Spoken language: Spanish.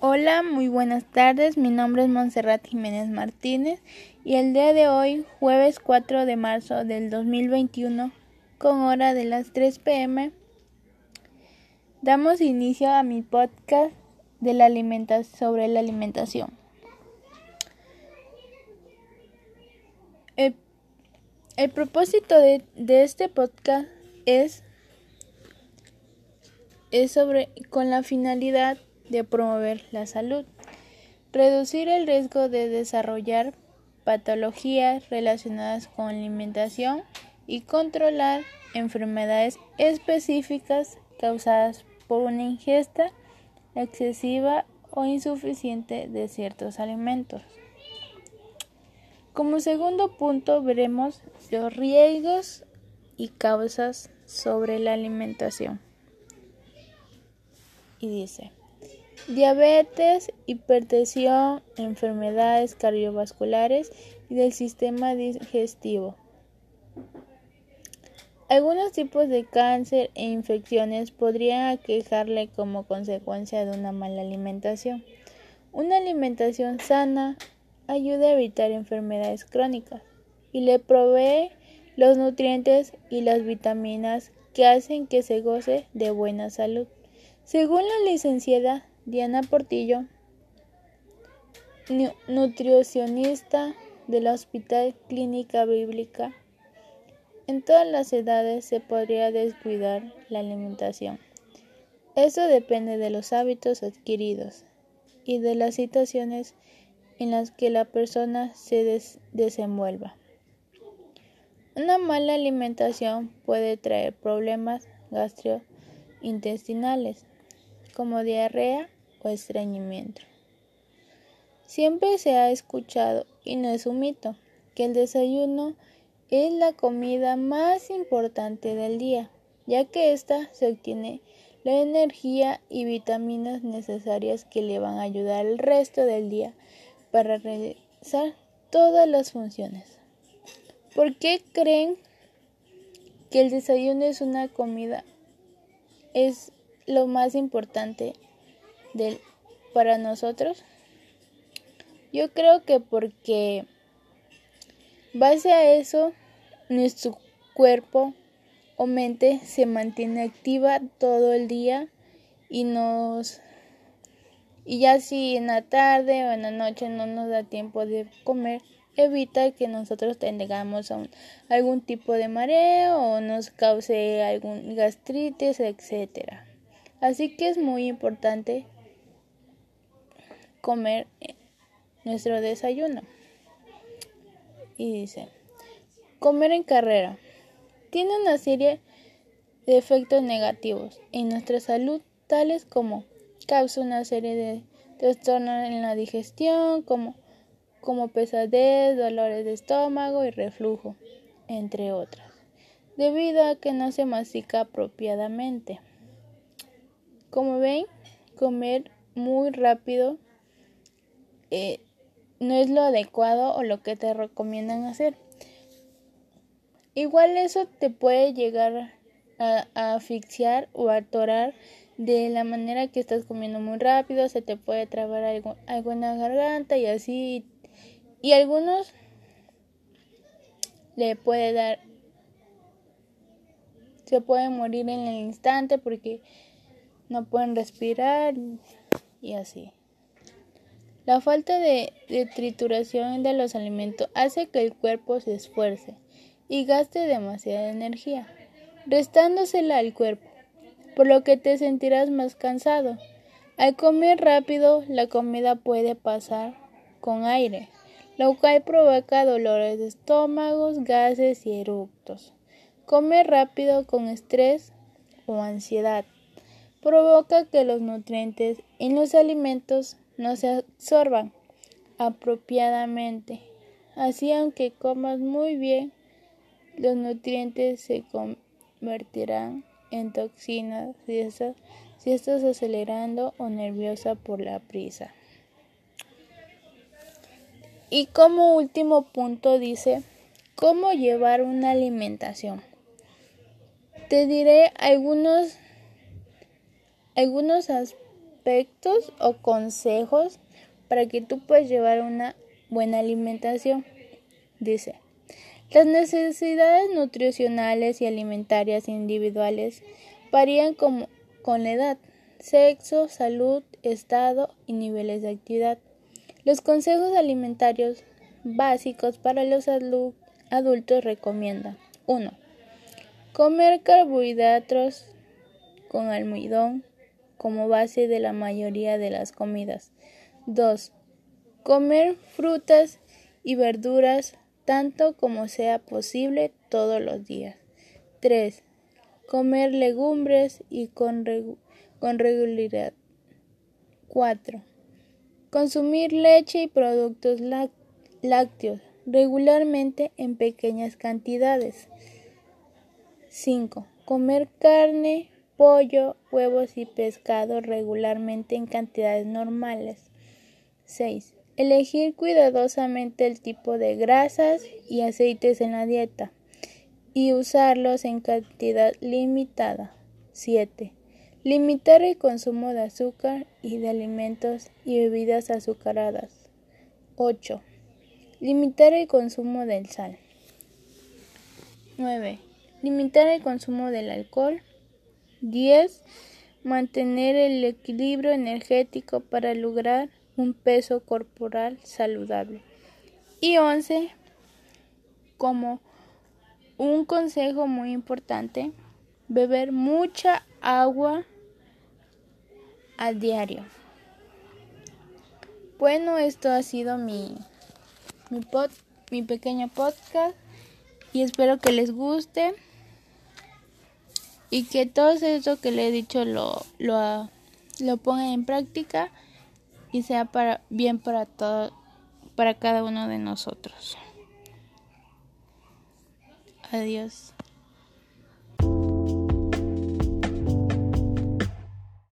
Hola, muy buenas tardes. Mi nombre es Montserrat Jiménez Martínez y el día de hoy, jueves 4 de marzo del 2021, con hora de las 3 pm, damos inicio a mi podcast de la sobre la alimentación. El, propósito de, de este podcast es, es sobre con la finalidad de promover la salud, reducir el riesgo de desarrollar patologías relacionadas con alimentación y controlar enfermedades específicas causadas por una ingesta excesiva o insuficiente de ciertos alimentos. Como segundo punto veremos los riesgos y causas sobre la alimentación. Y dice, diabetes, hipertensión, enfermedades cardiovasculares y del sistema digestivo. Algunos tipos de cáncer e infecciones podrían aquejarle como consecuencia de una mala alimentación. Una alimentación sana ayuda a evitar enfermedades crónicas y le provee los nutrientes y las vitaminas que hacen que se goce de buena salud. Según la licenciada Diana Portillo, nutricionista del Hospital Clínica Bíblica. En todas las edades se podría descuidar la alimentación. Eso depende de los hábitos adquiridos y de las situaciones en las que la persona se desenvuelva. Una mala alimentación puede traer problemas gastrointestinales como diarrea o. Siempre se ha escuchado, y no es un mito, que el desayuno es la comida más importante del día, ya que ésta se obtiene la energía y vitaminas necesarias que le van a ayudar el resto del día para realizar todas las funciones. ¿Por qué creen que el desayuno es una comida? Es lo más importante para nosotros? Yo creo que porque base a eso nuestro cuerpo o mente se mantiene activa todo el día y nos y ya si en la tarde o en la noche no nos da tiempo de comer evita que nosotros tengamos algún tipo de mareo o nos cause algún gastritis etcétera Así que es muy importante comer nuestro desayuno. Y dice, comer en carrera tiene una serie de efectos negativos en nuestra salud, tales como causa una serie de trastornos en la digestión, como, como pesadez, dolores de estómago y reflujo, entre otras, debido a que no se mastica apropiadamente. Como ven, comer muy rápido eh, no es lo adecuado o lo que te recomiendan hacer. Igual eso te puede llegar a, asfixiar o a atorar de la manera que estás comiendo muy rápido, se te puede trabar algo, la garganta y así. Y algunos le puede dar, se puede morir en el instante porque no pueden respirar y así. La falta de, trituración de los alimentos hace que el cuerpo se esfuerce y gaste demasiada energía, restándosela al cuerpo, por lo que te sentirás más cansado. Al comer rápido, la comida puede pasar con aire, lo cual provoca dolores de estómago, gases y eructos. Comer rápido con estrés o ansiedad provoca que los nutrientes en los alimentos no se absorban apropiadamente. Así, aunque comas muy bien, los nutrientes se convertirán en toxinas si estás, si estás acelerando o nerviosa por la prisa. Y como último punto dice, ¿cómo llevar una alimentación? Te diré algunos algunos aspectos o consejos para que tú puedas llevar una buena alimentación. Dice, las necesidades nutricionales y alimentarias individuales varían como, con la edad, sexo, salud, estado y niveles de actividad. Los consejos alimentarios básicos para los adultos recomiendan 1. Comer carbohidratos con almidón como base de la mayoría de las comidas. 2. Comer frutas y verduras tanto como sea posible todos los días. 3. Comer legumbres y con, regularidad. 4. Consumir leche y productos lácteos regularmente en pequeñas cantidades. 5. Comer carne, pollo, huevos y pescado regularmente en cantidades normales. 6. Elegir cuidadosamente el tipo de grasas y aceites en la dieta y usarlos en cantidad limitada. 7. Limitar el consumo de azúcar y de alimentos y bebidas azucaradas. 8. Limitar el consumo del sal. 9. Limitar el consumo del alcohol. 10. Mantener el equilibrio energético para lograr un peso corporal saludable. Y 11. Como un consejo muy importante, beber mucha agua a diario. Bueno, esto ha sido mi, mi, mi pequeño podcast y espero que les guste y que todo eso que le he dicho lo, lo, lo pongan en práctica y sea para bien para todo para cada uno de nosotros. Adiós.